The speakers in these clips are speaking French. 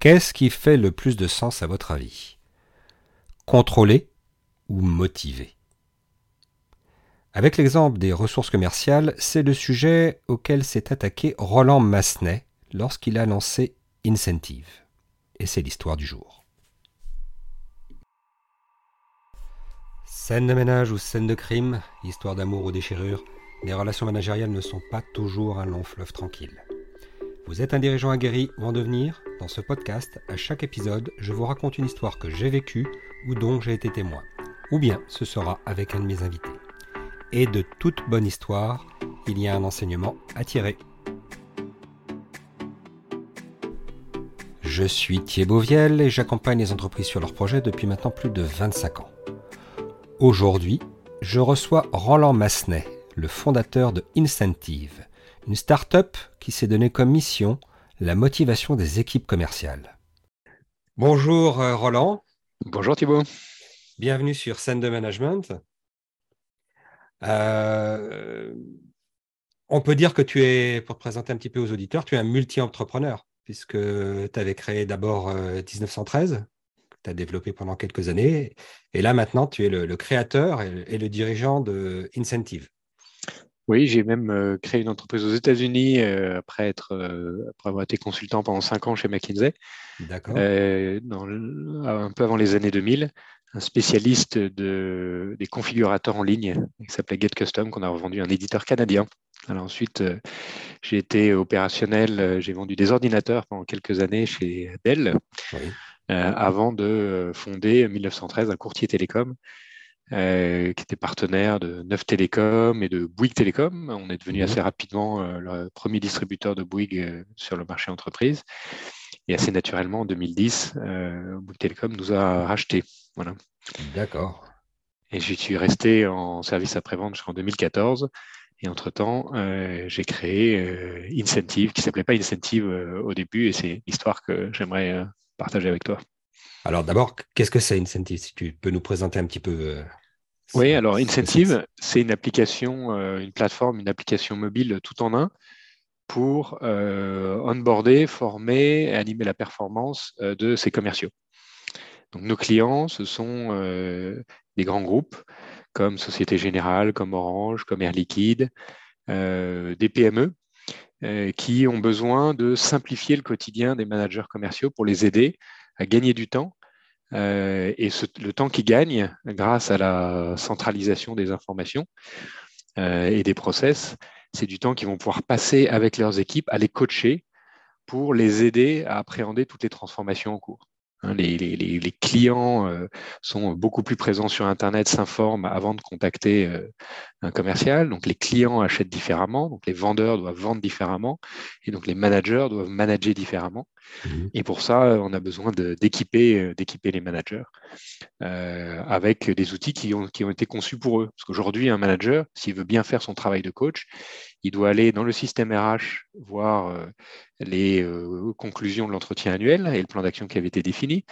Qu'est-ce qui fait le plus de sens à votre avis? Contrôler ou motiver? Avec l'exemple des ressources commerciales, c'est le sujet auquel s'est attaqué Roland Massenet lorsqu'il a lancé Incentive. Et c'est l'histoire du jour. Scène de ménage ou scène de crime, histoire d'amour ou déchirure, les relations managériales ne sont pas toujours un long fleuve tranquille. Vous êtes un dirigeant aguerri ou en devenir? Dans ce podcast, à chaque épisode, je vous raconte une histoire que j'ai vécue ou dont j'ai été témoin. Ou bien ce sera avec un de mes invités. Et de toute bonne histoire, il y a un enseignement à tirer. Je suis Thierry Beauviel et j'accompagne les entreprises sur leurs projets depuis maintenant plus de 25 ans. Aujourd'hui, je reçois Roland Massenet, le fondateur de Incentive, une start-up qui s'est donné comme mission la motivation des équipes commerciales. Bonjour euh, Roland. Bonjour Thibault. Bienvenue sur Scène de Management. Euh, on peut dire que tu es, pour te présenter un petit peu aux auditeurs, tu es un multi-entrepreneur, puisque tu avais créé d'abord 1913, euh, que tu as développé pendant quelques années, et là maintenant tu es le, créateur et le dirigeant de Incentive. Oui, j'ai même euh, créé une entreprise aux États-Unis euh, après, être, euh, après avoir été consultant pendant cinq ans chez McKinsey. D'accord. un peu avant les années 2000, un spécialiste de, des configurateurs en ligne qui s'appelait Get Custom, qu'on a revendu à un éditeur canadien. Alors ensuite, j'ai été opérationnel, j'ai vendu des ordinateurs pendant quelques années chez Dell, avant de fonder 1913 un courtier télécom euh, qui était partenaire de Neuf Télécom et de Bouygues Télécom. On est devenu mhm. assez rapidement euh, le premier distributeur de Bouygues euh, sur le marché entreprise. Et assez naturellement, en 2010, Bouygues Télécom nous a rachetés. Voilà. D'accord. Et j'y suis resté en service après-vente jusqu'en 2014. Et entre-temps, j'ai créé Incentive, qui ne s'appelait pas Incentive au début, et c'est l'histoire que j'aimerais partager avec toi. Alors d'abord, qu'est-ce que c'est Incentive Si tu peux nous présenter un petit peu oui, alors Incentive, c'est une application, euh, une plateforme, une application mobile tout en un pour euh, onboarder, former animer la performance euh, de ses commerciaux. Donc nos clients, ce sont des grands groupes comme Société Générale, comme Orange, comme Air Liquide, des PME qui ont besoin de simplifier le quotidien des managers commerciaux pour les aider à gagner du temps euh, et le temps qu'ils gagnent grâce à la centralisation des informations euh, et des process, c'est du temps qu'ils vont pouvoir passer avec leurs équipes à les coacher pour les aider à appréhender toutes les transformations en cours. Hein, les, clients euh, sont beaucoup plus présents sur Internet, s'informent avant de contacter commercial. Donc les clients achètent différemment, donc les vendeurs doivent vendre différemment, et donc les managers doivent manager différemment. Mmh. Et pour ça, on a besoin d'équiper euh, d'équiper les managers avec des outils qui ont, qui ont été conçus pour eux. Parce qu'aujourd'hui, un manager, s'il veut bien faire son travail de coach, il doit aller dans le système RH voir euh, les euh, conclusions de l'entretien annuel et le plan d'action qui avait été défini.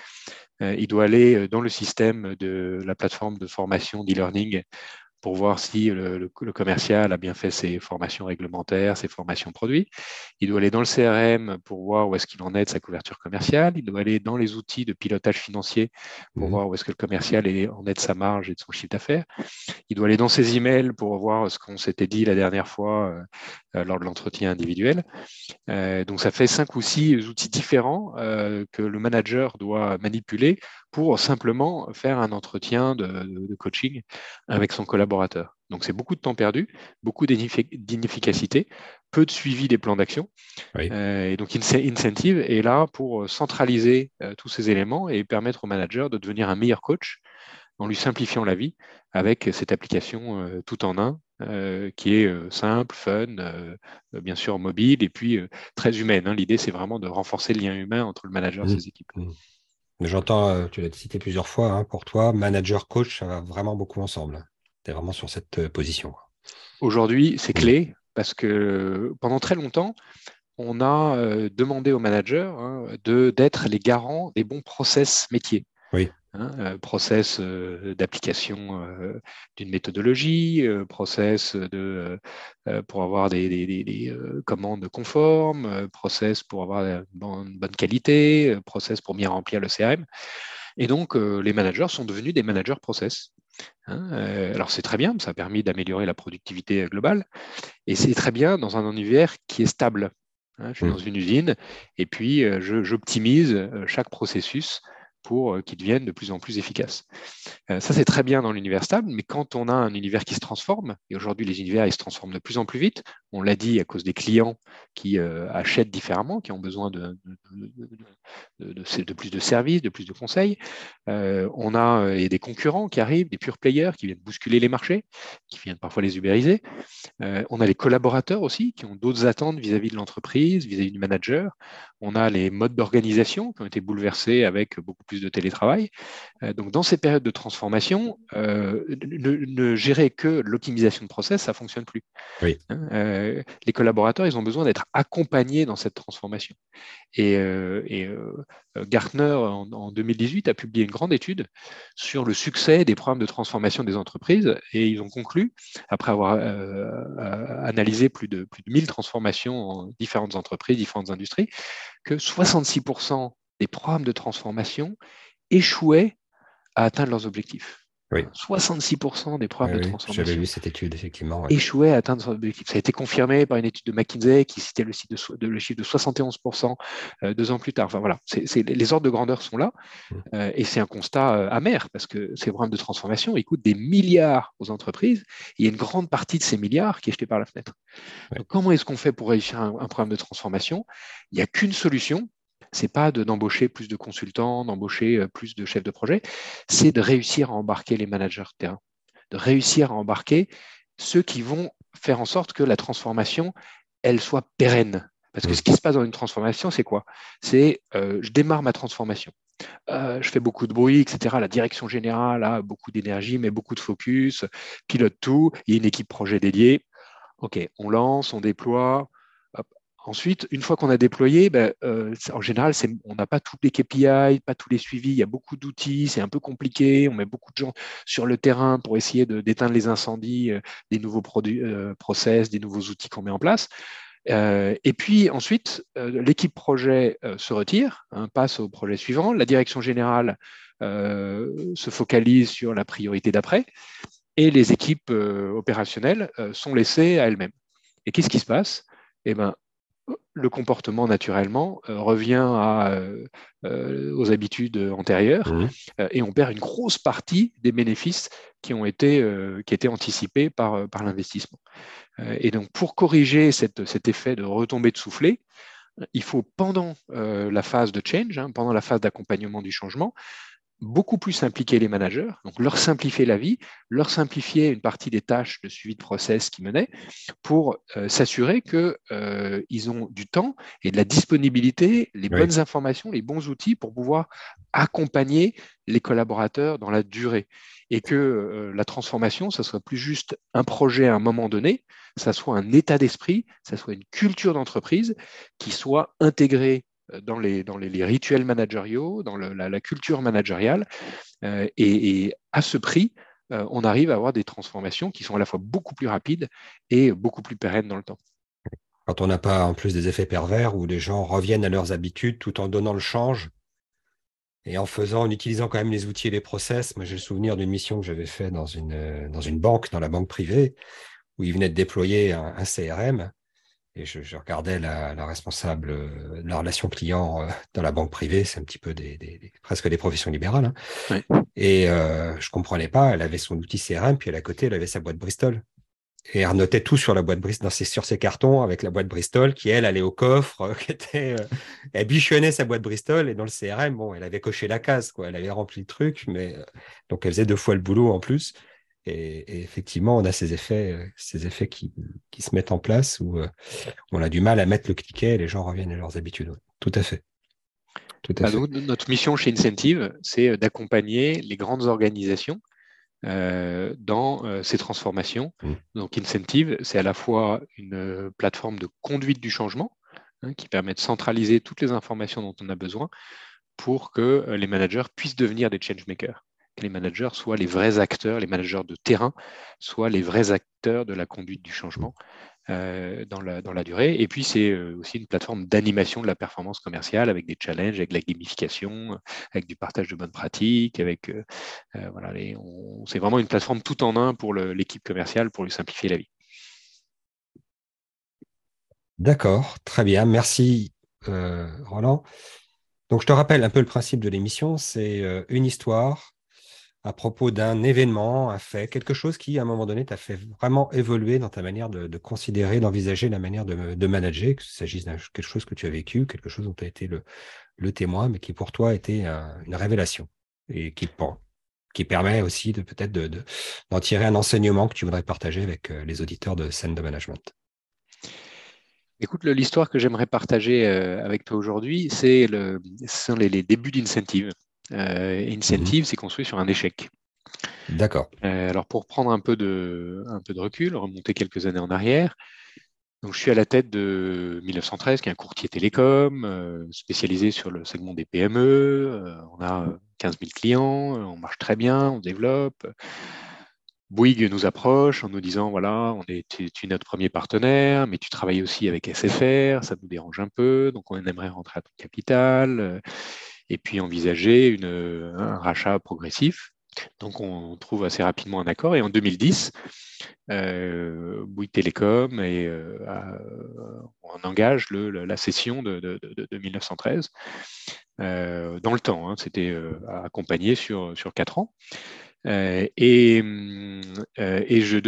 Euh, il doit aller dans le système de la plateforme de formation d'e-learning pour voir si le, commercial a bien fait ses formations réglementaires, ses formations produits. Il doit aller dans le CRM pour voir où est-ce qu'il en est de sa couverture commerciale. Il doit aller dans les outils de pilotage financier pour mmh. voir où est-ce que le commercial est, en est de sa marge et de son chiffre d'affaires. Il doit aller dans ses emails pour voir ce qu'on s'était dit la dernière fois euh, lors de l'entretien individuel. Euh, donc ça fait cinq ou six outils différents euh, que le manager doit manipuler pour simplement faire un entretien de, coaching avec son collaborateur. Donc c'est beaucoup de temps perdu, beaucoup d'inefficacité, peu de suivi des plans d'action. Euh, et donc Incentive est là pour centraliser euh, tous ces éléments et permettre au manager de devenir un meilleur coach en lui simplifiant la vie avec cette application euh, tout en un qui est simple, fun, bien sûr mobile et puis très humaine. Hein. L'idée, c'est vraiment de renforcer le lien humain entre le manager et mmh. ses équipes. J'entends, euh, tu l'as cité plusieurs fois, hein, pour toi, manager, coach, ça va vraiment beaucoup ensemble. Tu es vraiment sur cette euh, position. Aujourd'hui, c'est mm. clé parce que pendant très longtemps, on a euh, demandé aux managers hein, d'être les garants des bons process métiers. Oui. Hein, process d'application d'une méthodologie, process de, pour avoir des, commandes conformes, process pour avoir une bonne qualité, process pour bien remplir le CRM. Et donc, les managers sont devenus des managers process. Hein, alors c'est très bien, ça a permis d'améliorer la productivité globale, et c'est très bien dans un univers qui est stable. Hein. je suis mmh. dans une usine, et puis j'optimise chaque processus pour euh, qu'ils deviennent de plus en plus efficaces. Euh, ça, c'est très bien dans l'univers stable, mais quand on a un univers qui se transforme, et aujourd'hui les univers ils se transforment de plus en plus vite, on l'a dit à cause des clients qui euh, achètent différemment, qui ont besoin de, plus de services, de plus de conseils. on a des concurrents qui arrivent, des pure players qui viennent bousculer les marchés, qui viennent parfois les ubériser. on a les collaborateurs aussi qui ont d'autres attentes vis-à-vis de l'entreprise, vis-à-vis du manager. On a les modes d'organisation qui ont été bouleversés avec beaucoup plus de télétravail. Euh, donc, dans ces périodes de transformation, euh, ne, gérer que l'optimisation de process, ça ne fonctionne plus. Hein, euh, les collaborateurs, ils ont besoin d'être accompagnés dans cette transformation. Et, Gartner, en, 2018, a publié une grande étude sur le succès des programmes de transformation des entreprises. Et ils ont conclu, après avoir analysé plus de, plus de 1000 transformations en différentes entreprises, différentes industries, que 66% des programmes de transformation échouaient à atteindre leurs objectifs. 66% des programmes de transformation. J'avais vu cette étude, effectivement. Échouaient à atteindre leurs objectifs. Ça a été confirmé par une étude de McKinsey qui citait le, chiffre de, le chiffre de 71% euh, deux ans plus tard. Enfin, voilà, les ordres de grandeur sont là mmh. euh, et c'est un constat euh, amer parce que ces programmes de transformation ils coûtent des milliards aux entreprises. il y a une grande partie de ces milliards qui est jetée par la fenêtre. comment est-ce qu'on fait pour réussir un programme de transformation? Il n'y a qu'une solution, c'est pas d'embaucher plus de consultants, d'embaucher euh, plus de chefs de projet, c'est de réussir à embarquer les managers de terrain, de réussir à embarquer ceux qui vont faire en sorte que la transformation, elle soit pérenne. Parce que ce qui se passe dans une transformation, c'est quoi? C'est euh, je démarre ma transformation. Euh, je fais beaucoup de bruit, etc. La direction générale a beaucoup d'énergie, mais beaucoup de focus, pilote tout. Il y a une équipe projet dédiée. OK, on lance, on déploie, Ensuite, une fois qu'on a déployé, ben, euh, en général, on n'a pas tous les KPI, pas tous les suivis, il y a beaucoup d'outils, c'est un peu compliqué, on met beaucoup de gens sur le terrain pour essayer d'éteindre les incendies, euh, des nouveaux euh, process, des nouveaux outils qu'on met en place. et puis ensuite, l'équipe projet se retire, hein, passe au projet suivant, la direction générale se focalise sur la priorité d'après, et les équipes opérationnelles sont laissées à elles-mêmes. Et qu'est-ce qui se passe? Eh ben, le comportement naturellement euh, revient euh, euh, aux habitudes antérieures mmh. et on perd une grosse partie des bénéfices qui ont été, qui étaient anticipés par, par l'investissement. et donc pour corriger cet effet de retombée de soufflet, il faut pendant la phase de change, hein, pendant la phase d'accompagnement du changement, beaucoup plus impliquer les managers, donc leur simplifier la vie, leur simplifier une partie des tâches de suivi de process qu'ils menaient pour euh, s'assurer qu'ils euh, ont du temps et de la disponibilité, les bonnes informations, les bons outils pour pouvoir accompagner les collaborateurs dans la durée et que euh, la transformation, ça soit plus juste un projet à un moment donné, ça soit un état d'esprit, ça soit une culture d'entreprise qui soit intégrée dans les, dans les, rituels managériaux, dans la, culture managériale. Euh, et, à ce prix, euh, on arrive à avoir des transformations qui sont à la fois beaucoup plus rapides et beaucoup plus pérennes dans le temps. Quand on n'a pas en plus des effets pervers où les gens reviennent à leurs habitudes tout en donnant le change et en faisant, en utilisant quand même les outils et les process. Moi, j'ai le souvenir d'une mission que j'avais faite dans une, banque, dans la banque privée, où ils venaient de déployer un CRM et je, regardais la, responsable euh, de la relation client euh, dans la banque privée, c'est un petit peu des, presque des professions libérales. Hein. Et euh, je comprenais pas, elle avait son outil CRM, puis à côté, elle avait sa boîte Bristol. Et elle notait tout sur la boîte Bristol, sur ses cartons avec la boîte Bristol, qui elle allait au coffre, qui était, elle bichonnait sa boîte Bristol et dans le CRM, bon, elle avait coché la case, quoi. Elle avait rempli le truc, mais donc elle faisait deux fois le boulot en plus. Et, effectivement, on a ces effets, euh, ces effets qui, se mettent en place où euh, on a du mal à mettre le cliquet et les gens reviennent à leurs habitudes. Tout à fait. Bah, notre mission chez Incentive, c'est euh, d'accompagner les grandes organisations dans ces transformations. Mmh. Donc Incentive, c'est à la fois une plateforme de conduite du changement hein, qui permet de centraliser toutes les informations dont on a besoin pour que les managers puissent devenir des changemakers les managers soient les vrais acteurs, les managers de terrain soient les vrais acteurs de la conduite du changement euh, dans, la, dans la durée. Et puis, c'est euh, aussi une plateforme d'animation de la performance commerciale avec des challenges, avec la gamification, avec du partage de bonnes pratiques, avec euh, voilà, c'est vraiment une plateforme tout en un pour l'équipe commerciale pour lui simplifier la vie. D'accord, très bien. Merci, Roland. Donc, je te rappelle un peu le principe de l'émission. C'est une histoire à propos d'un événement, un fait, quelque chose qui, à un moment donné, t'a fait vraiment évoluer dans ta manière de, considérer, d'envisager la manière de, manager, que s'agisse de quelque chose que tu as vécu, quelque chose dont tu as été le, témoin, mais qui pour toi a été une révélation et qui, permet aussi de peut-être d'en tirer un enseignement que tu voudrais partager avec euh, les auditeurs de scène de management. Écoute, l'histoire que j'aimerais partager euh, avec toi aujourd'hui, c'est le, les débuts d'Incentive. Euh, incentive, mhm. c'est construit sur un échec. D'accord. Euh, alors pour prendre un peu, de, un peu de recul, remonter quelques années en arrière, donc, je suis à la tête de 1913, qui est un courtier télécom euh, spécialisé sur le segment des PME. on a 15 000 clients, on marche très bien, on développe. Bouygues nous approche en nous disant voilà, on est, tu, es notre premier partenaire, mais tu travailles aussi avec SFR, ça nous dérange un peu, donc on aimerait rentrer à ton capital et puis envisager un rachat progressif. Donc on trouve assez rapidement un accord et en 2010, euh, Bouygues Télécom et euh, on engage la cession de, de, de, 1913 euh, dans le temps. Hein, C'était euh, accompagné sur, sur quatre ans. Euh, et, et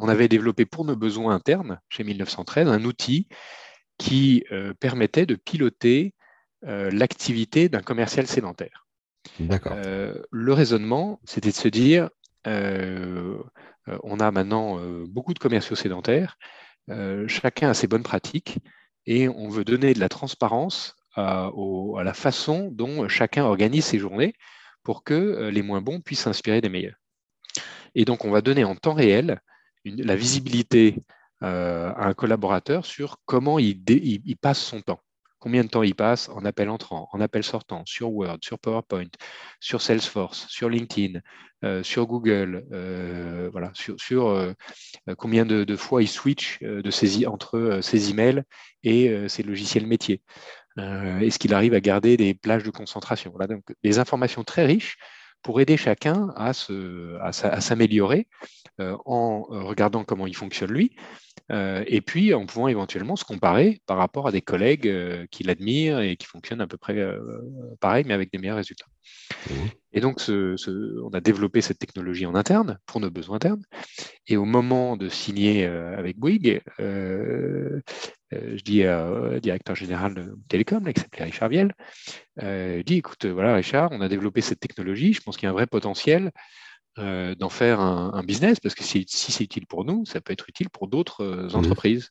on avait développé pour nos besoins internes chez 1913 un outil qui permettait de piloter euh, l'activité d'un commercial sédentaire. Euh, le raisonnement, c'était de se dire, euh, on a maintenant beaucoup de commerciaux sédentaires, chacun a ses bonnes pratiques, et on veut donner de la transparence à, la façon dont chacun organise ses journées pour que les moins bons puissent s'inspirer des meilleurs. Et donc, on va donner en temps réel la visibilité à un collaborateur sur comment il passe son temps combien de temps il passe en appel entrant, en appel sortant, sur Word, sur PowerPoint, sur Salesforce, sur LinkedIn, euh, sur Google, euh, sur, euh, combien de, fois il switch de entre ses emails et ses logiciels métiers. Est-ce qu'il arrive à garder des plages de concentration? Voilà, donc, Des informations très riches pour aider chacun à, s'améliorer en regardant comment il fonctionne lui, euh, et puis en pouvant éventuellement se comparer par rapport à des collègues euh, qui l'admirent et qui fonctionnent à peu près euh, pareil, mais avec des meilleurs résultats. Mmh. Et donc, on a développé cette technologie en interne, pour nos besoins internes. Et au moment de signer avec Bouygues, je dis au directeur général de Télécom, qui s'appelait Richard Viel, je dis, écoute, voilà Richard, on a développé cette technologie, je pense qu'il y a un vrai potentiel. Euh, d'en faire un, business, parce que si, c'est utile pour nous, ça peut être utile pour d'autres euh, mmh entreprises.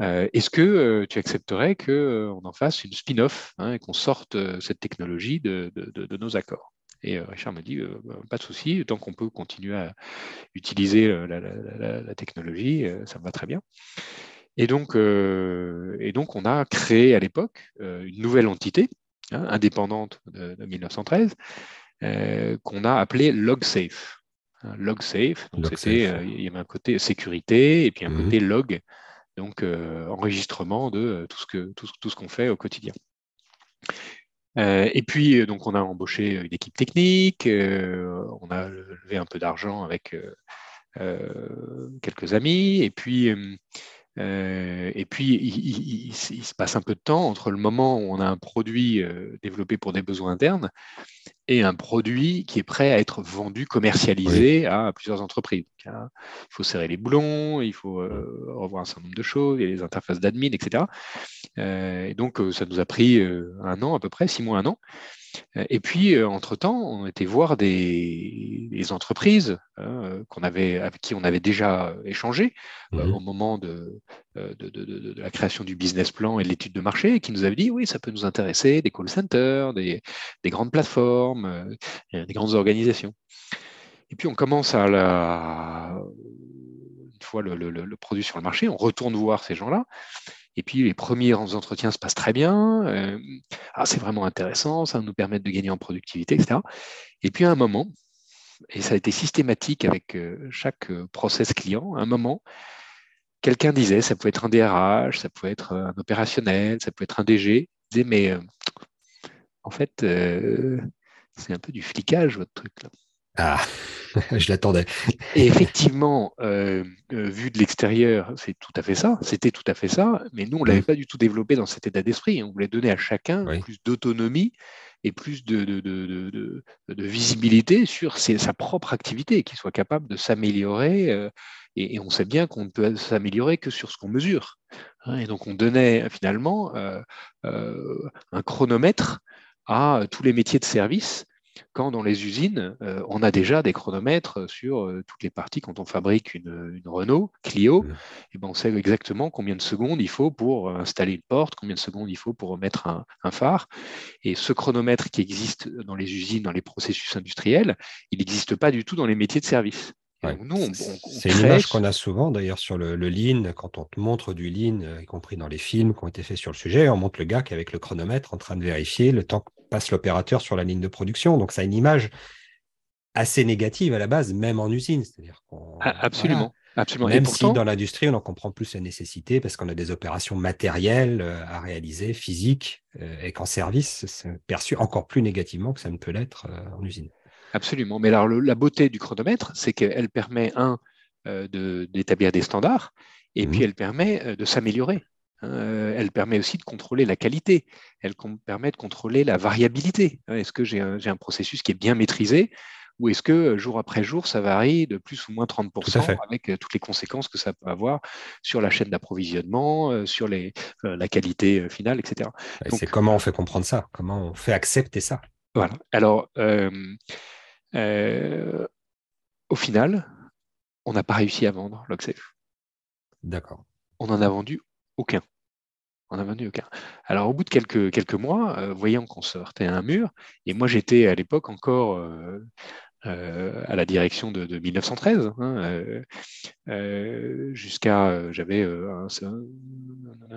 Euh, est-ce que tu accepterais qu'on en fasse une spin-off hein, et qu'on sorte cette technologie de, nos accords? Et Richard m'a dit, bah, pas de souci, tant qu'on peut continuer à utiliser la, technologie, ça me va très bien. Et donc, et donc on a créé à l'époque une nouvelle entité hein, indépendante de, 1913 euh, qu'on a appelé LogSafe. LogSafe, donc c'était, euh, il y avait un côté sécurité et puis un mhm. côté log, donc euh, enregistrement de tout ce que tout, tout ce qu'on fait au quotidien. et puis, donc, on a embauché une équipe technique, on a levé un peu d'argent avec quelques amis, et puis euh, et puis, il, se passe un peu de temps entre le moment où on a un produit euh, développé pour des besoins internes et un produit qui est prêt à être vendu, commercialisé à plusieurs entreprises. Hein, il faut serrer les boulons, il faut euh, revoir un certain nombre de choses, il y a les interfaces d'admin, etc. et donc, ça nous a pris un an à peu près, six mois, un an. Et puis, euh, entre-temps, on était voir des, entreprises hein, qu'on avait, avec qui on avait déjà échangé euh, mmh au moment de, euh, de, de, la création du business plan et de l'étude de marché, qui nous avaient dit, oui, ça peut nous intéresser, des call centers, des, des grandes plateformes, des grandes organisations. Et puis, on commence à la... Une fois le, produit sur le marché, on retourne voir ces gens-là. Et puis les premiers entretiens se passent très bien. ah, c'est vraiment intéressant, ça va nous permettre de gagner en productivité, etc. Et puis à un moment, et ça a été systématique avec chaque process client, à un moment, quelqu'un disait, ça pouvait être un DRH, ça pouvait être un opérationnel, ça pouvait être un DG, disait, mais en fait, c'est un peu du flicage, votre truc là. Ah, je l'attendais. Et effectivement, euh, euh, vu de l'extérieur, c'est tout à fait ça. C'était tout à fait ça. Mais nous, on ne l'avait mm. pas du tout développé dans cet état d'esprit. On voulait donner à chacun plus d'autonomie et plus de, de, visibilité sur sa propre activité, qu'il soit capable de s'améliorer. Euh, et, on sait bien qu'on ne peut s'améliorer que sur ce qu'on mesure. Hein. et donc, on donnait finalement un chronomètre à tous les métiers de service quand dans les usines, euh, on a déjà des chronomètres sur euh, toutes les parties. Quand on fabrique une, Renault Clio, mmh. et ben on sait exactement combien de secondes il faut pour euh, installer une porte, combien de secondes il faut pour remettre un, phare. Et ce chronomètre qui existe dans les usines, dans les processus industriels, il n'existe pas du tout dans les métiers de service. C'est une image qu'on a souvent d'ailleurs sur le, lean, quand on te montre du lean, y compris dans les films qui ont été faits sur le sujet, on montre le gars qui est avec le chronomètre en train de vérifier le temps passe l'opérateur sur la ligne de production. Donc, ça a une image assez négative à la base, même en usine. C'est-à-dire ah, absolument. Absolument. Même si dans l'industrie, on en comprend plus la nécessité parce qu'on a des opérations matérielles euh, à réaliser, physiques, euh, et qu'en service, c'est perçu encore plus négativement que ça ne peut l'être euh, en usine. Absolument. Mais alors, la beauté du chronomètre, c'est qu'elle permet, un, d'établir des standards, et mmh puis elle permet de s'améliorer. Euh, elle permet aussi de contrôler la qualité, elle permet de contrôler la variabilité. Hein, est-ce que j'ai un, processus qui est bien maîtrisé ou est-ce que euh, jour après jour, ça varie de plus ou moins 30% avec euh, toutes les conséquences que ça peut avoir sur la chaîne d'approvisionnement, sur la qualité finale, etc. C'est comment on fait comprendre ça, comment on fait accepter ça? Voilà. Alors, au final, on n'a pas réussi à vendre l'Oxef. D'accord. On en a vendu aucun. On n'a vendu aucun. Alors, au bout de quelques, quelques mois, euh, voyant qu'on sortait à un mur, et moi j'étais à l'époque encore euh, euh, à la direction de, 1913, hein, jusqu'à, j'avais un,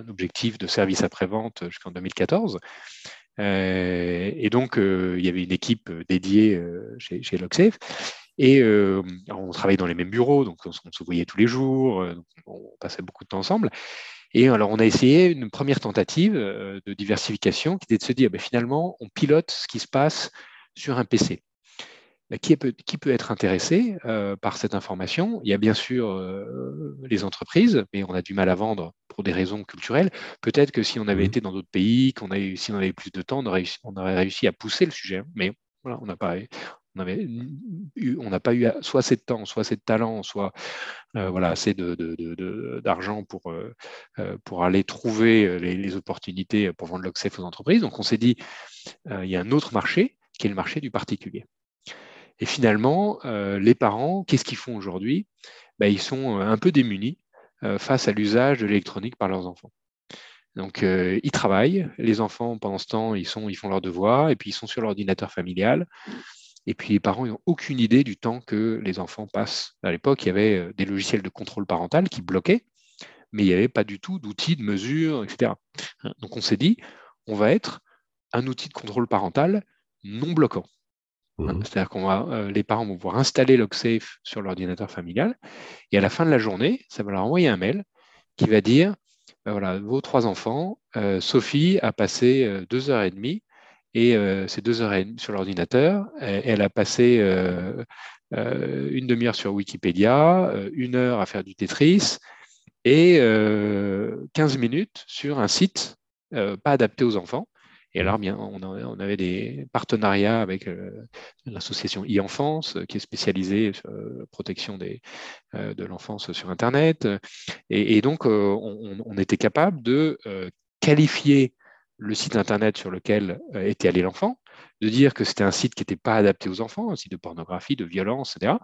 objectif de service après-vente jusqu'en 2014. Et donc, il y avait une équipe dédiée chez, chez Loxef. Et on travaillait dans les mêmes bureaux, donc on, se voyait tous les jours, on passait beaucoup de temps ensemble. Et alors, on a essayé une première tentative euh, de diversification qui était de se dire, ben, finalement, on pilote ce qui se passe sur un PC. Ben, qui, peut, être intéressé euh, par cette information Il y a bien sûr euh, les entreprises, mais on a du mal à vendre pour des raisons culturelles. Peut-être que si on avait mmh. été dans d'autres pays, qu'on avait, si on avait eu plus de temps, on aurait, on aurait réussi à pousser le sujet. Mais voilà, on n'a pas, on n'a pas eu soit assez de temps, soit assez de talent, soit euh, voilà, assez d'argent de, pour, pour aller trouver les, opportunités pour vendre l'Oxef aux entreprises. Donc on s'est dit, il y a un autre marché qui est le marché du particulier. Et finalement, les parents, qu'est-ce qu'ils font aujourd'hui? Ben, Ils sont un peu démunis face à l'usage de l'électronique par leurs enfants. Donc, ils travaillent, les enfants, pendant ce temps, ils, font leurs devoirs, et puis ils sont sur l'ordinateur familial. Et puis les parents n'ont aucune idée du temps que les enfants passent. À l'époque, il y avait euh, des logiciels de contrôle parental qui bloquaient, mais il n'y avait pas du tout d'outils de mesure, etc. Hein, donc on s'est dit, on va être un outil de contrôle parental non bloquant. Hein, mmh. C'est-à-dire que euh, les parents vont pouvoir installer Logsafe sur l'ordinateur familial, et à la fin de la journée, ça va leur envoyer un mail qui va dire, ben voilà, vos trois enfants, euh, Sophie a passé deux heures et demie et euh, c'est deux heures et demie sur l'ordinateur. Elle a passé euh, euh, une demi-heure sur Wikipédia, une heure à faire du Tetris et 15 minutes sur un site pas adapté aux enfants. Et alors, bien, on, avait des partenariats avec l'association e-enfance, qui est spécialisée sur la protection des, de l'enfance sur Internet. Et, donc, on, était capable de qualifier le site internet sur lequel euh, était allé l'enfant, de dire que c'était un site qui n'était pas adapté aux enfants, un site de pornographie, de violence, etc.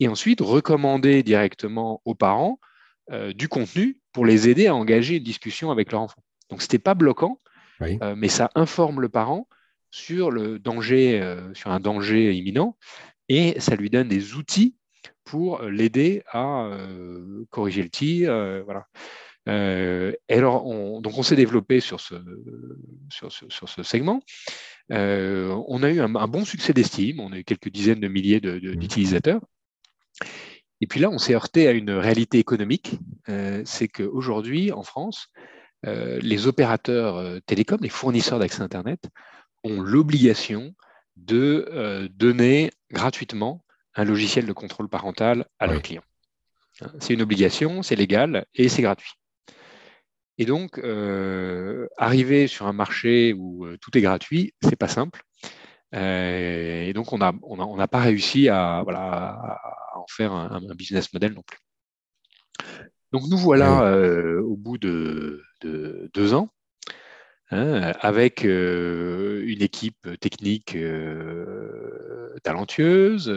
Et ensuite, recommander directement aux parents euh, du contenu pour les aider à engager une discussion avec leur enfant. Donc, ce n'était pas bloquant, euh, mais ça informe le parent sur le danger, sur un danger imminent, et ça lui donne des outils pour l'aider à corriger le tir. voilà. et alors, on, donc on s'est développé sur ce, sur ce, segment. on a eu un, bon succès d'estime, on a eu quelques dizaines de milliers mmh. d'utilisateurs. Et puis là, on s'est heurté à une réalité économique, c'est qu'aujourd'hui, en France, les opérateurs télécoms, les fournisseurs d'accès Internet, ont l'obligation de donner gratuitement un logiciel de contrôle parental à leurs clients. Hein, c'est une obligation, c'est légal et c'est gratuit. Et donc, euh, arriver sur un marché où euh, tout est gratuit, c'est pas simple. Euh, et donc, on n'a on a, pas réussi à, voilà, en faire un, business model non plus. Donc, nous voilà au bout de, deux ans hein, avec une équipe technique talentueuse,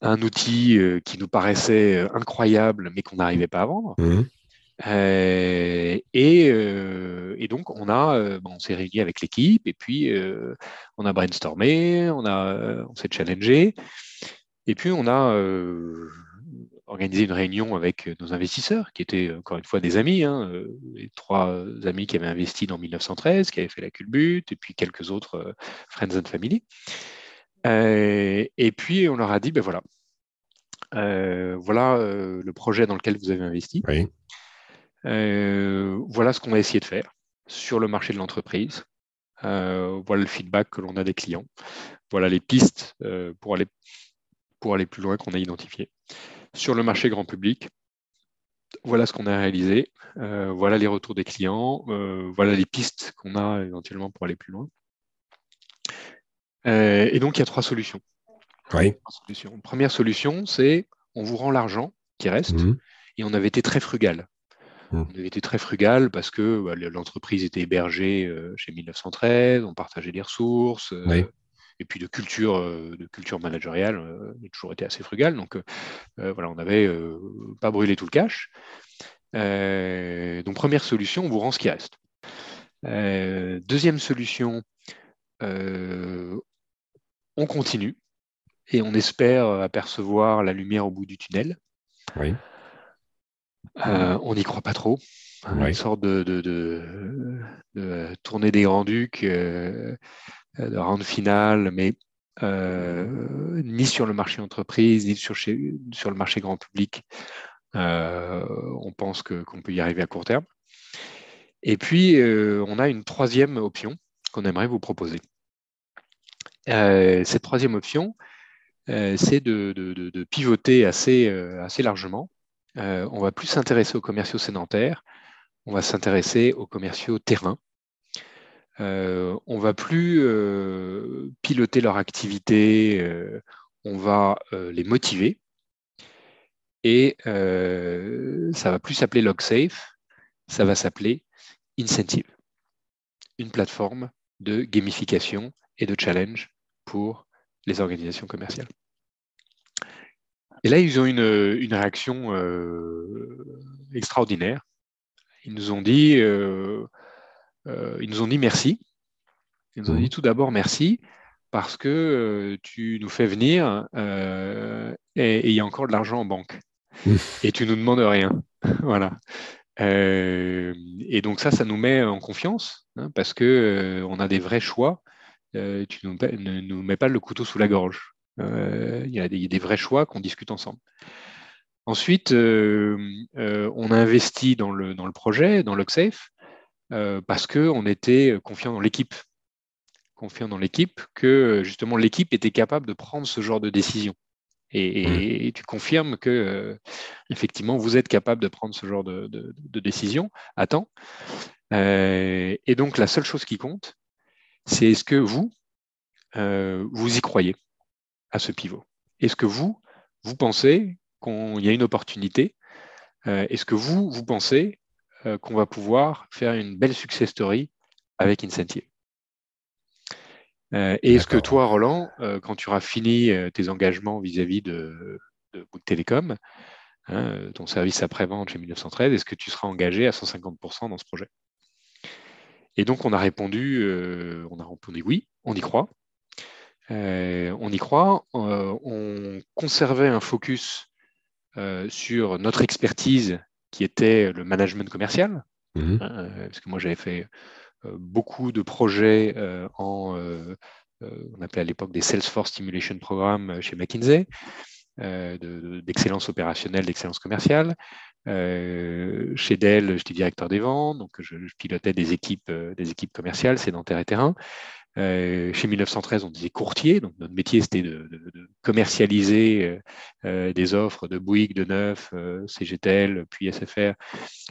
un outil qui nous paraissait incroyable mais qu'on n'arrivait pas à vendre. Mmh. Euh, euh, et, donc, on, a, euh, on s'est réunis avec l'équipe et puis on a brainstormé, on, a, on s'est challengé. Et puis, on a organisé une réunion avec nos investisseurs, qui étaient encore une fois des amis, hein, les trois amis qui avaient investi dans 1913, qui avaient fait la culbute, et puis quelques autres friends and family. et puis, on leur a dit, ben voilà, voilà le projet dans lequel vous avez investi. Oui. Euh, voilà ce qu'on va essayer de faire sur le marché de l'entreprise. Euh, voilà le feedback que l'on a des clients. Voilà les pistes euh, pour, aller, pour aller plus loin qu'on a identifiées. Sur le marché grand public, voilà ce qu'on a réalisé. voilà les retours des clients. voilà les pistes qu'on a éventuellement pour aller plus loin. et donc, il y a trois solutions. Oui. Première solution, c'est on vous rend l'argent qui reste. Mmh. Et on avait été très frugal. Mmh. On avait été très frugal parce que bah, l'entreprise était hébergée euh, chez 1913, on partageait les ressources. Euh, et puis de culture, euh, de culture managériale, on a toujours été assez frugal. Donc voilà, on n'avait pas brûlé tout le cash. donc première solution, on vous rend ce qui reste. deuxième solution, on continue et on espère apercevoir la lumière au bout du tunnel. Oui. Euh, on n'y croit pas trop. Une sorte de, de, tournée des Grands-Ducs, euh, de round finale, mais euh, ni sur le marché entreprise, ni sur, sur le marché grand public. on pense qu'on peut y arriver à court terme. Et puis, on a une troisième option qu'on aimerait vous proposer. cette troisième option, c'est de, pivoter assez, assez largement euh, on va plus s'intéresser aux commerciaux sédentaires, on va s'intéresser aux commerciaux terrain. Euh, on va plus euh, piloter leur activité, on va les motiver. Et ça va plus s'appeler LogSafe, ça va s'appeler Incentive, une plateforme de gamification et de challenge pour les organisations commerciales. Et là, ils ont une, une réaction euh, extraordinaire. Ils nous ont dit, euh, euh, ils nous ont dit merci. Ils nous ont dit mmh. tout d'abord merci parce que tu nous fais venir et il y a encore de l'argent en banque et tu nous demandes rien. voilà. et donc ça, ça nous met en confiance hein, parce que on a des vrais choix. tu ne nous mets pas le couteau sous la gorge. Euh, il y a des, vrais choix qu'on discute ensemble. Ensuite, euh, euh, on a investi dans le, dans le projet, dans LogSafe, parce qu'on était confiant dans l'équipe. Confiant dans l'équipe, que justement l'équipe était capable de prendre ce genre de décision. Et, mmh. tu confirmes que effectivement vous êtes capable de prendre ce genre de, de, décision à temps. et donc la seule chose qui compte, c'est est-ce que vous, vous y croyez à ce pivot? Est-ce que vous, vous pensez qu'il y a une opportunité? Euh, Est-ce que vous, vous pensez euh, qu'on va pouvoir faire une belle success story avec Incentive euh, Et est-ce que toi, Roland, quand tu auras fini tes engagements vis-à-vis de, de Bouygues Télécom, hein, ton service après-vente chez 1913, est-ce que tu seras engagé à 150% dans ce projet? Et donc, on a répondu, on a répondu oui, on y croit. Euh, on y croit. Euh, on conservait un focus euh, sur notre expertise qui était le management commercial, Mhm. parce que moi j'avais fait beaucoup de projets en, on appelait à l'époque des Salesforce Stimulation Programmes chez McKinsey, d'excellence opérationnelle, d'excellence commerciale. chez Dell, j'étais directeur des ventes, donc je, pilotais des équipes, des équipes commerciales, sédentaires et terrain. Chez 1913, on disait courtier, donc notre métier c'était de, commercialiser des offres de Bouygues, de Neuf, CGTL, puis SFR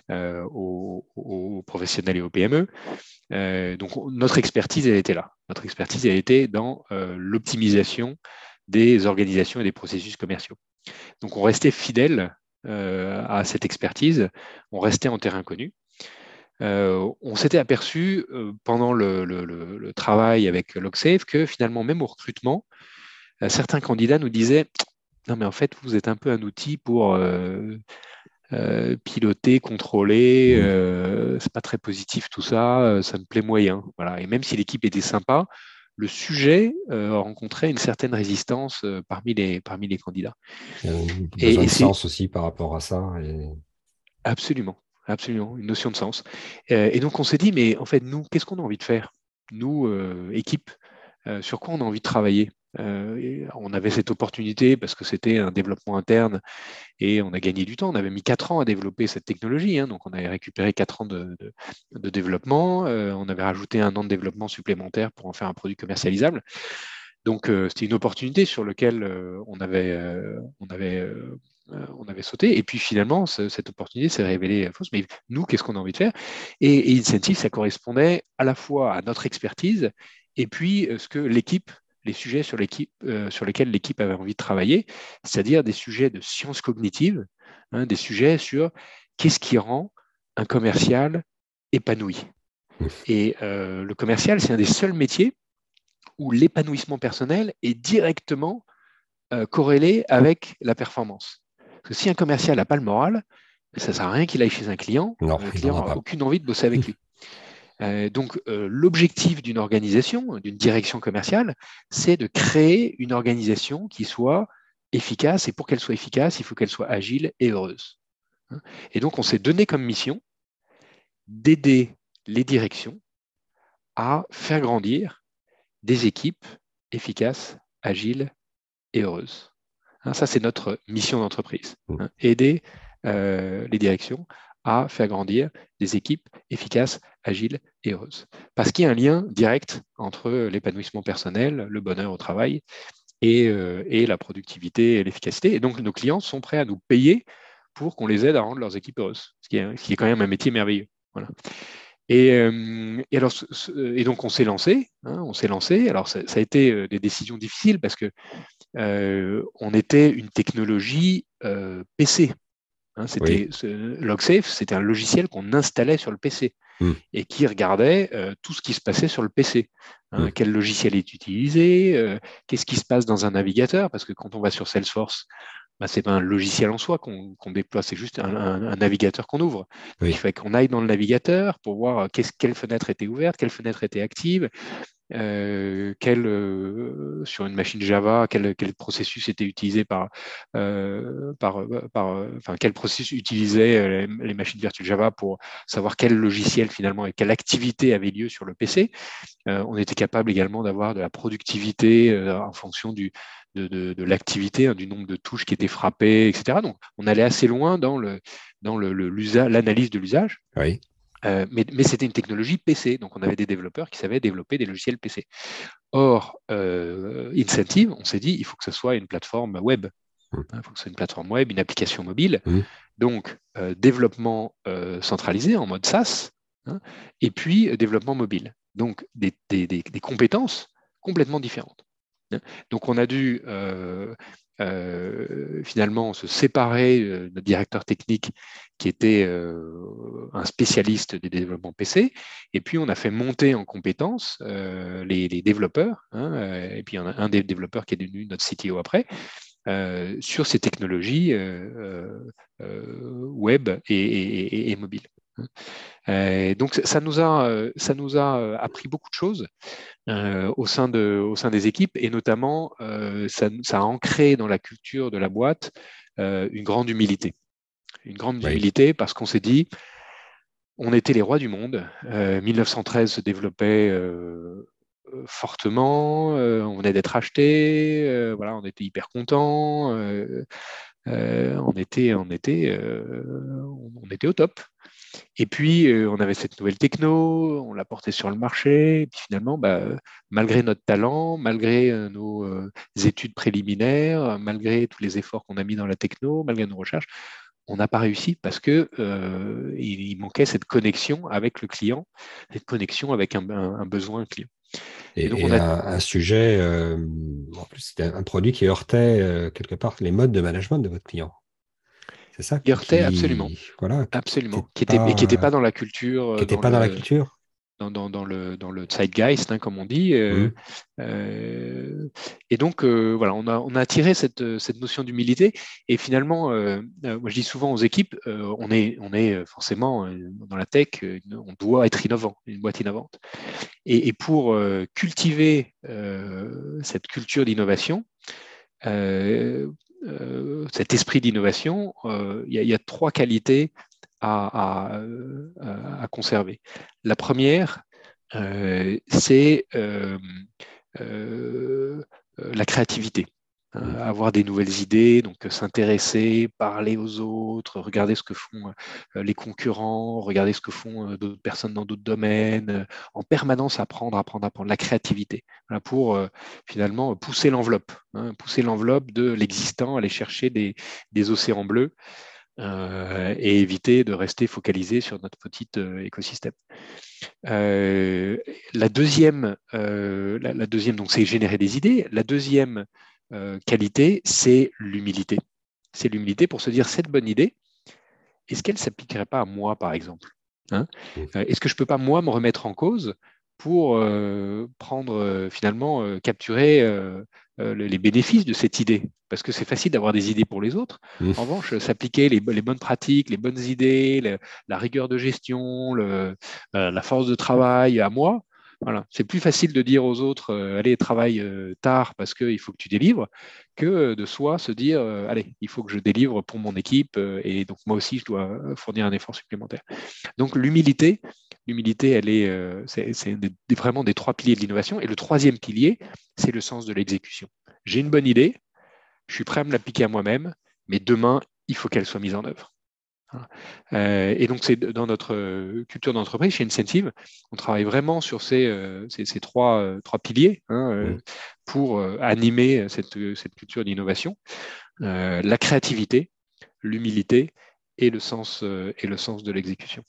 aux, aux, professionnels et aux PME. donc notre expertise, elle était là. Notre expertise, elle était dans l'optimisation des organisations et des processus commerciaux. Donc on restait fidèle euh, à cette expertise, on restait en terrain connu. Euh, on s'était aperçu euh, pendant le, travail avec Logsafe que finalement, même au recrutement, certains candidats nous disaient Non, mais en fait, vous êtes un peu un outil pour piloter, contrôler, c'est pas très positif tout ça, ça me plaît moyen. Voilà. Et même si l'équipe était sympa, le sujet euh, rencontrait une certaine résistance euh, parmi, les, parmi les candidats. Il y a sens aussi par rapport à ça. Absolument, absolument, une notion de sens. Euh, et donc on s'est dit, mais en fait, nous, qu'est-ce qu'on a envie de faire? Nous, équipe, sur quoi on a envie de travailler? Euh, on avait cette opportunité parce que c'était un développement interne et on a gagné du temps. On avait mis quatre ans à développer cette technologie, hein. donc on avait récupéré quatre ans de, développement. Euh, on avait rajouté un an de développement supplémentaire pour en faire un produit commercialisable. Donc euh, c'était une opportunité sur laquelle on avait sauté. Et puis finalement, cette opportunité s'est révélée fausse. Mais nous, qu'est-ce qu'on a envie de faire? Et, et, Incentive, ça correspondait à la fois à notre expertise et puis ce que l'équipe les sujets sur, euh, sur lesquels l'équipe avait envie de travailler, c'est-à-dire des sujets de sciences cognitives, hein, des sujets sur qu'est-ce qui rend un commercial épanoui. Et euh, le commercial, c'est un des seuls métiers où l'épanouissement personnel est directement euh, corrélé avec la performance. Parce que si un commercial n'a pas le moral, ça ne sert à rien qu'il aille chez un client. le client n'a aucune envie de bosser avec lui. Euh, donc, euh, l'objectif d'une organisation, d'une direction commerciale, c'est de créer une organisation qui soit efficace. Et pour qu'elle soit efficace, il faut qu'elle soit agile et heureuse. Hein. Et donc, on s'est donné comme mission d'aider les directions à faire grandir des équipes efficaces, agiles et heureuses. Hein, ça, c'est notre mission d'entreprise. Hein. Aider euh, les directions à faire grandir des équipes efficaces, agiles et heureuses. Parce qu'il y a un lien direct entre l'épanouissement personnel, le bonheur au travail et, euh, la productivité et l'efficacité. Et donc, nos clients sont prêts à nous payer pour qu'on les aide à rendre leurs équipes heureuses, ce qui est, quand même un métier merveilleux. Voilà. Et, euh, alors, et, donc on s'est lancé, hein, on s'est lancé. Alors ça, a été euh, des décisions difficiles parce que on était une technologie PC. Hein, c'était Logsafe, c'était un logiciel qu'on installait sur le PC hmm. et qui regardait euh, tout ce qui se passait sur le PC. Hein, hmm. Quel logiciel est utilisé euh, Qu'est-ce qui se passe dans un navigateur? Parce que quand on va sur Salesforce, bah, ce n'est pas un logiciel en soi qu'on déploie, c'est juste un, navigateur qu'on ouvre. Il faut qu'on aille dans le navigateur pour voir euh, quelle fenêtre était ouverte, quelle fenêtre était active, euh, quel, euh, sur une machine Java, quel, processus était utilisé par, euh, par, par enfin, quel processus utilisait les, machines virtuelles Java pour savoir quel logiciel finalement et quelle activité avait lieu sur le PC. on était capable également d'avoir de la productivité en fonction du, de, de, l'activité, hein, du nombre de touches qui étaient frappées, etc. Donc, on allait assez loin dans le dans l'analyse de l'usage. Oui. Euh, mais, c'était une technologie PC, donc on avait des développeurs qui savaient développer des logiciels PC. Or, euh, Incentive, on s'est dit, il faut que ce soit une plateforme web. Mmh. Hein, il faut que ce soit une plateforme web, une application mobile. Mmh. Donc, euh, développement centralisé en mode SaaS, hein, et puis développement mobile. Donc, des, compétences complètement différentes. Donc, on a dû euh, finalement se séparer de notre directeur technique qui était euh, un spécialiste des développements PC, et puis on a fait monter en compétences euh, les, développeurs, hein, et puis un, des développeurs qui est devenu notre CTO après, sur ces technologies web et, et mobiles. Euh, donc ça nous a, euh, ça nous a euh, appris beaucoup de choses au, sein de, au sein des équipes et notamment ça, a ancré dans la culture de la boîte une grande humilité. Une grande humilité parce qu'on s'est dit, on était les rois du monde. 1913 se développait fortement, on venait d'être acheté, voilà, on était hyper content, on, était, on, était, on était au top. Et puis, euh, on avait cette nouvelle techno, on l'a portée sur le marché. Et puis finalement, bah, malgré notre talent, malgré euh, nos euh, études préliminaires, malgré tous les efforts qu'on a mis dans la techno, malgré nos recherches, on n'a pas réussi parce que il, manquait cette connexion avec le client, cette connexion avec un, besoin client. Et, donc on a un, sujet, en plus, c'était un produit qui heurtait quelque part les modes de management de votre client. C'est ça Qui absolument. Voilà. Absolument. Qui n'était pas, dans la culture. Qui n'était pas dans la culture dans, dans, le, dans le zeitgeist, hein, comme on dit. Euh, mmh. euh, et donc, euh, voilà, on a, on a attiré cette, cette notion d'humilité. Et finalement, moi, je dis souvent aux équipes, on, est, on est forcément dans la tech, on doit être innovant, une boîte innovante. Et, et pour cultiver cette culture d'innovation, euh, cet esprit d'innovation, euh, il y, a trois qualités à, à, conserver. La première, euh, c'est la créativité. Euh, avoir des nouvelles idées, donc euh, s'intéresser, parler aux autres, regarder ce que font euh, les concurrents, regarder ce que font d'autres personnes dans d'autres domaines, en permanence apprendre, apprendre, apprendre, la créativité, pour finalement pousser l'enveloppe, hein, pousser l'enveloppe de l'existant, aller chercher des, océans bleus. et éviter de rester focalisé sur notre petit écosystème. la deuxième, la, la, deuxième, donc c'est générer des idées. La deuxième euh, qualité, c'est l'humilité. C'est l'humilité pour se dire cette bonne idée, est-ce qu'elle ne s'appliquerait pas à moi, par exemple hein? Euh, Est-ce que je ne peux pas, moi, me remettre en cause pour euh, prendre, finalement, capturer les bénéfices de cette idée? Parce que c'est facile d'avoir des idées pour les autres. Mmh. En revanche, s'appliquer les, bonnes pratiques, les bonnes idées, la rigueur de gestion, la force de travail à moi, voilà. C'est plus facile de dire aux autres, euh, allez, travaille euh, tard parce qu'il faut que tu délivres, que euh, de soi se dire, allez, il faut que je délivre pour mon équipe et donc moi aussi, je dois fournir un effort supplémentaire. Donc l'humilité, l'humilité, elle est, c'est vraiment des trois piliers de l'innovation. Et le troisième pilier, c'est le sens de l'exécution. J'ai une bonne idée, je suis prêt à me l'appliquer à moi-même, mais demain, il faut qu'elle soit mise en œuvre. Euh, et donc, c'est dans notre euh, culture d'entreprise, chez Incentive, on travaille vraiment sur ces, euh, ces, trois, trois, piliers hein, pour animer cette, cette culture d'innovation. la créativité, l'humilité et, le sens, et le sens de l'exécution.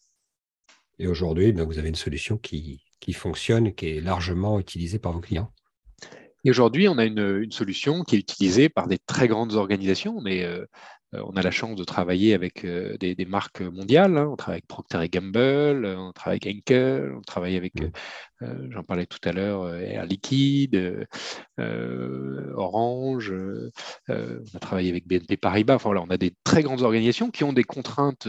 Et aujourd'hui, ben, vous avez une solution qui, qui fonctionne, qui est largement utilisée par vos clients. Et aujourd'hui, on a une, une, solution qui est utilisée par des très grandes organisations. mais euh, on a la chance de travailler avec euh, des, marques mondiales. Hein. On travaille avec Procter Gamble, euh, on travaille avec Henkel, on travaille avec, j'en parlais tout à l'heure, Air Liquide, Orange, on a travaillé avec BNP Paribas. Enfin, voilà, on a des très grandes organisations qui ont des contraintes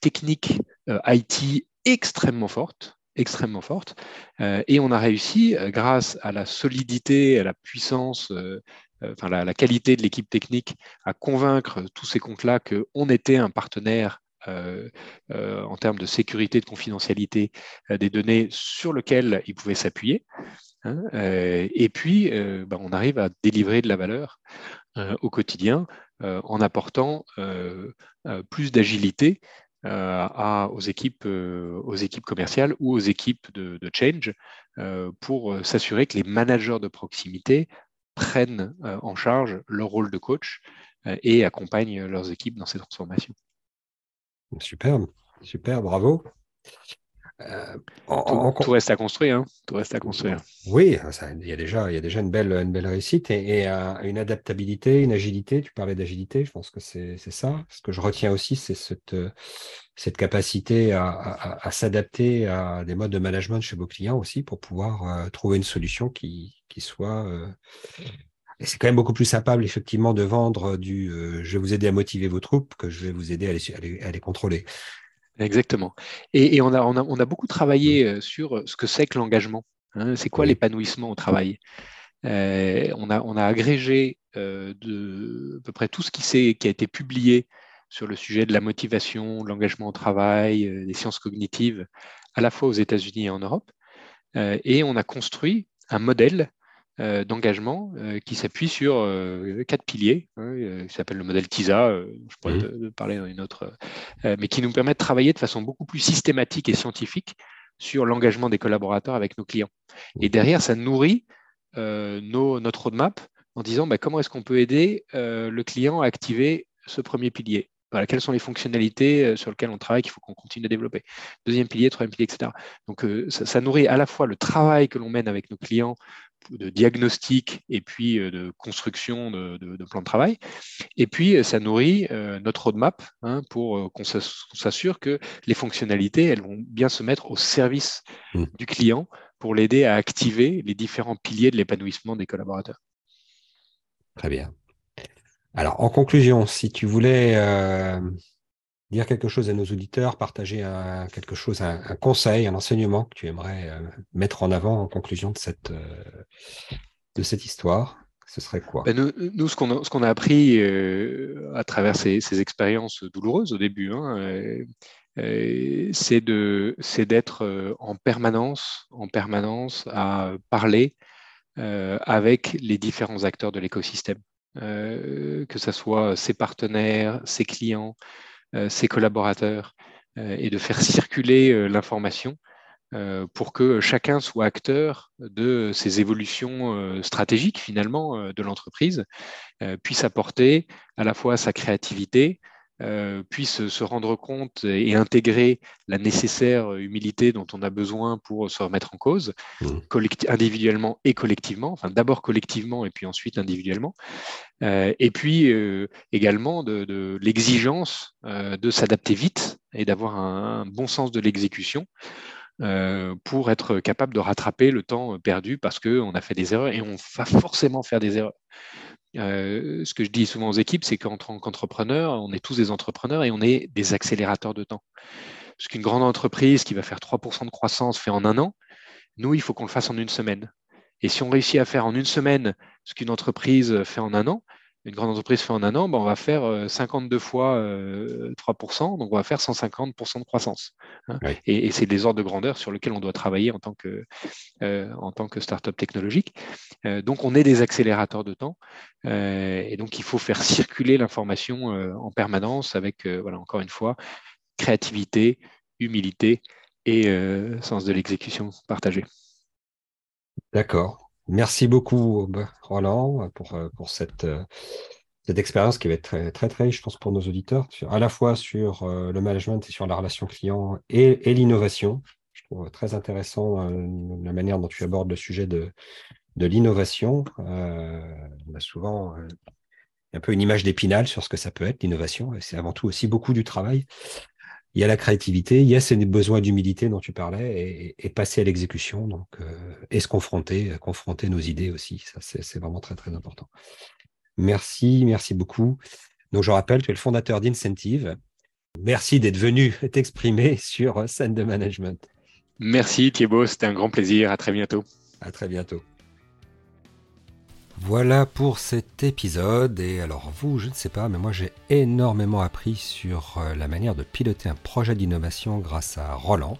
techniques IT extrêmement fortes extrêmement fortes. et on a réussi, grâce à la solidité, à la puissance euh, enfin, la, qualité de l'équipe technique à convaincre tous ces comptes-là qu'on était un partenaire euh, euh, en termes de sécurité, de confidentialité des données sur lequel ils pouvaient s'appuyer. Hein, et puis, ben, on arrive à délivrer de la valeur au quotidien en apportant plus d'agilité aux, équipes, commerciales ou aux équipes de change pour s'assurer que les managers de proximité prennent euh, en charge leur rôle de coach euh, et accompagnent leurs équipes dans ces transformations. Superbe, super, bravo. Euh, tout, reste à construire. Hein. tout reste à construire. Oui, il, y a déjà, il y a déjà une belle, une belle réussite et, une adaptabilité, une agilité. Tu parlais d'agilité, je pense que c'est ça. Ce que je retiens aussi, c'est cette, cette capacité à, s'adapter à des modes de management chez vos clients aussi pour pouvoir trouver une solution qui, qui soit. Euh, et c'est quand même beaucoup plus sympa, effectivement, de vendre du euh, je vais vous aider à motiver vos troupes que je vais vous aider à les, à les, contrôler. Exactement. Et, on, a, on, a, on, a, beaucoup travaillé euh, sur ce que c'est que l'engagement. Hein. c'est quoi l'épanouissement au travail? On, a, on a agrégé de à peu près tout ce qui, qui a été publié sur le sujet de la motivation, de l'engagement au travail, des sciences cognitives, à la fois aux États-Unis et en Europe. et on a construit un modèle d'engagement qui s'appuie sur quatre piliers, hein, qui s'appelle le modèle TISA, je pourrais mmh. te, parler dans une autre, mais qui nous permet de travailler de façon beaucoup plus systématique et scientifique sur l'engagement des collaborateurs avec nos clients. Et derrière, ça nourrit nos, notre roadmap en disant bah, comment est-ce qu'on peut aider le client à activer ce premier pilier. Voilà, quelles sont les fonctionnalités sur lesquelles on travaille qu'il faut qu'on continue à développer. Deuxième pilier, troisième pilier, etc. Donc, ça, nourrit à la fois le travail que l'on mène avec nos clients de diagnostic et puis de construction de, de, plans de travail. Et puis, ça nourrit notre roadmap hein, pour qu'on s'assure que les fonctionnalités, elles vont bien se mettre au service mmh. du client pour l'aider à activer les différents piliers de l'épanouissement des collaborateurs. Très bien. Alors, en conclusion, si tu voulais euh, dire quelque chose à nos auditeurs, partager un, quelque chose, un, conseil, un enseignement que tu aimerais euh, mettre en avant en conclusion de cette, euh, de cette histoire, ce serait quoi? Ben, nous, ce qu'on a, appris à travers ces, expériences douloureuses au début, hein, c'est d'être en permanence, en permanence à parler avec les différents acteurs de l'écosystème. Euh, que ce soit ses partenaires, ses clients, euh, ses collaborateurs, euh, et de faire circuler l'information pour que chacun soit acteur de ces évolutions stratégiques finalement de l'entreprise, puisse apporter à la fois sa créativité, euh, puisse se rendre compte et intégrer la nécessaire humilité dont on a besoin pour se remettre en cause, mmh. individuellement et collectivement, enfin d'abord collectivement et puis ensuite individuellement, euh, et puis euh, également de, l'exigence de s'adapter vite et d'avoir un, bon sens de l'exécution. pour être capable de rattraper le temps perdu parce qu'on a fait des erreurs et on va forcément faire des erreurs. Euh, ce que je dis souvent aux équipes, c'est qu'en tant qu'entrepreneur, on est tous des entrepreneurs et on est des accélérateurs de temps. Ce qu'une grande entreprise qui va faire 3% de croissance fait en un an, nous, il faut qu'on le fasse en une semaine. Et si on réussit à faire en une semaine ce qu'une entreprise fait en un an, une grande entreprise fait en un an, ben on va faire 52 euh, fois 3%, euh, donc on va faire 150% de croissance. Hein. Et, c'est des ordres de grandeur sur lesquels on doit travailler en tant que, euh, en tant que start-up technologique. donc on est des accélérateurs de temps, et donc il faut faire circuler l'information en permanence avec, voilà, encore une fois, créativité, humilité et sens de l'exécution partagé. D'accord. Merci beaucoup, Roland, pour, euh, pour cette, euh, cette expérience qui va être très, très, très je pense, pour nos auditeurs, à la fois sur euh, le management et sur la relation client et, l'innovation. Je trouve très intéressant la manière dont tu abordes le sujet de, de l'innovation. on a souvent un peu une image d'épinal sur ce que ça peut être, l'innovation. C'est avant tout aussi beaucoup du travail il y a la créativité, il y a ces besoins d'humilité dont tu parlais et, passer à l'exécution, donc euh, et se confronter, confronter nos idées aussi. Ça, c'est vraiment très très important. Merci, merci beaucoup. Donc je rappelle, tu es le fondateur d'Incentive. Merci d'être venu t'exprimer sur scène de management. Merci Thibaut, c'était un grand plaisir. À très bientôt. À très bientôt. Voilà pour cet épisode. Et alors vous, je ne sais pas, mais moi j'ai énormément appris sur euh, la manière de piloter un projet d'innovation grâce à Roland.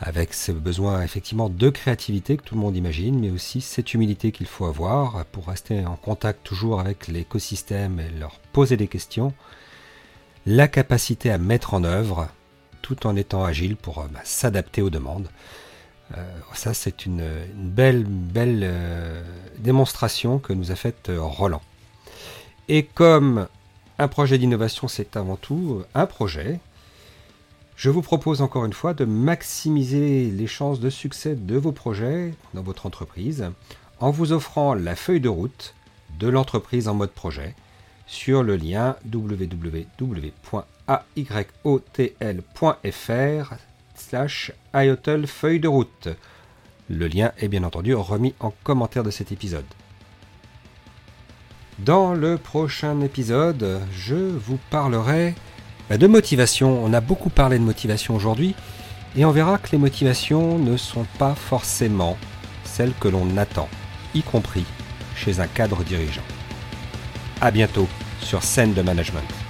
Avec ce besoin effectivement de créativité que tout le monde imagine, mais aussi cette humilité qu'il faut avoir pour rester en contact toujours avec l'écosystème et leur poser des questions. La capacité à mettre en œuvre tout en étant agile pour euh, bah, s'adapter aux demandes. Euh, ça, c'est une, belle, belle euh, démonstration que nous a faite euh, Roland. Et comme un projet d'innovation, c'est avant tout un projet, je vous propose encore une fois de maximiser les chances de succès de vos projets dans votre entreprise en vous offrant la feuille de route de l'entreprise en mode projet sur le lien www.ayotl.fr slash feuille de route. Le lien est bien entendu remis en commentaire de cet épisode. Dans le prochain épisode, je vous parlerai bah, de motivation. On a beaucoup parlé de motivation aujourd'hui et on verra que les motivations ne sont pas forcément celles que l'on attend, y compris chez un cadre dirigeant. A bientôt sur scène de management.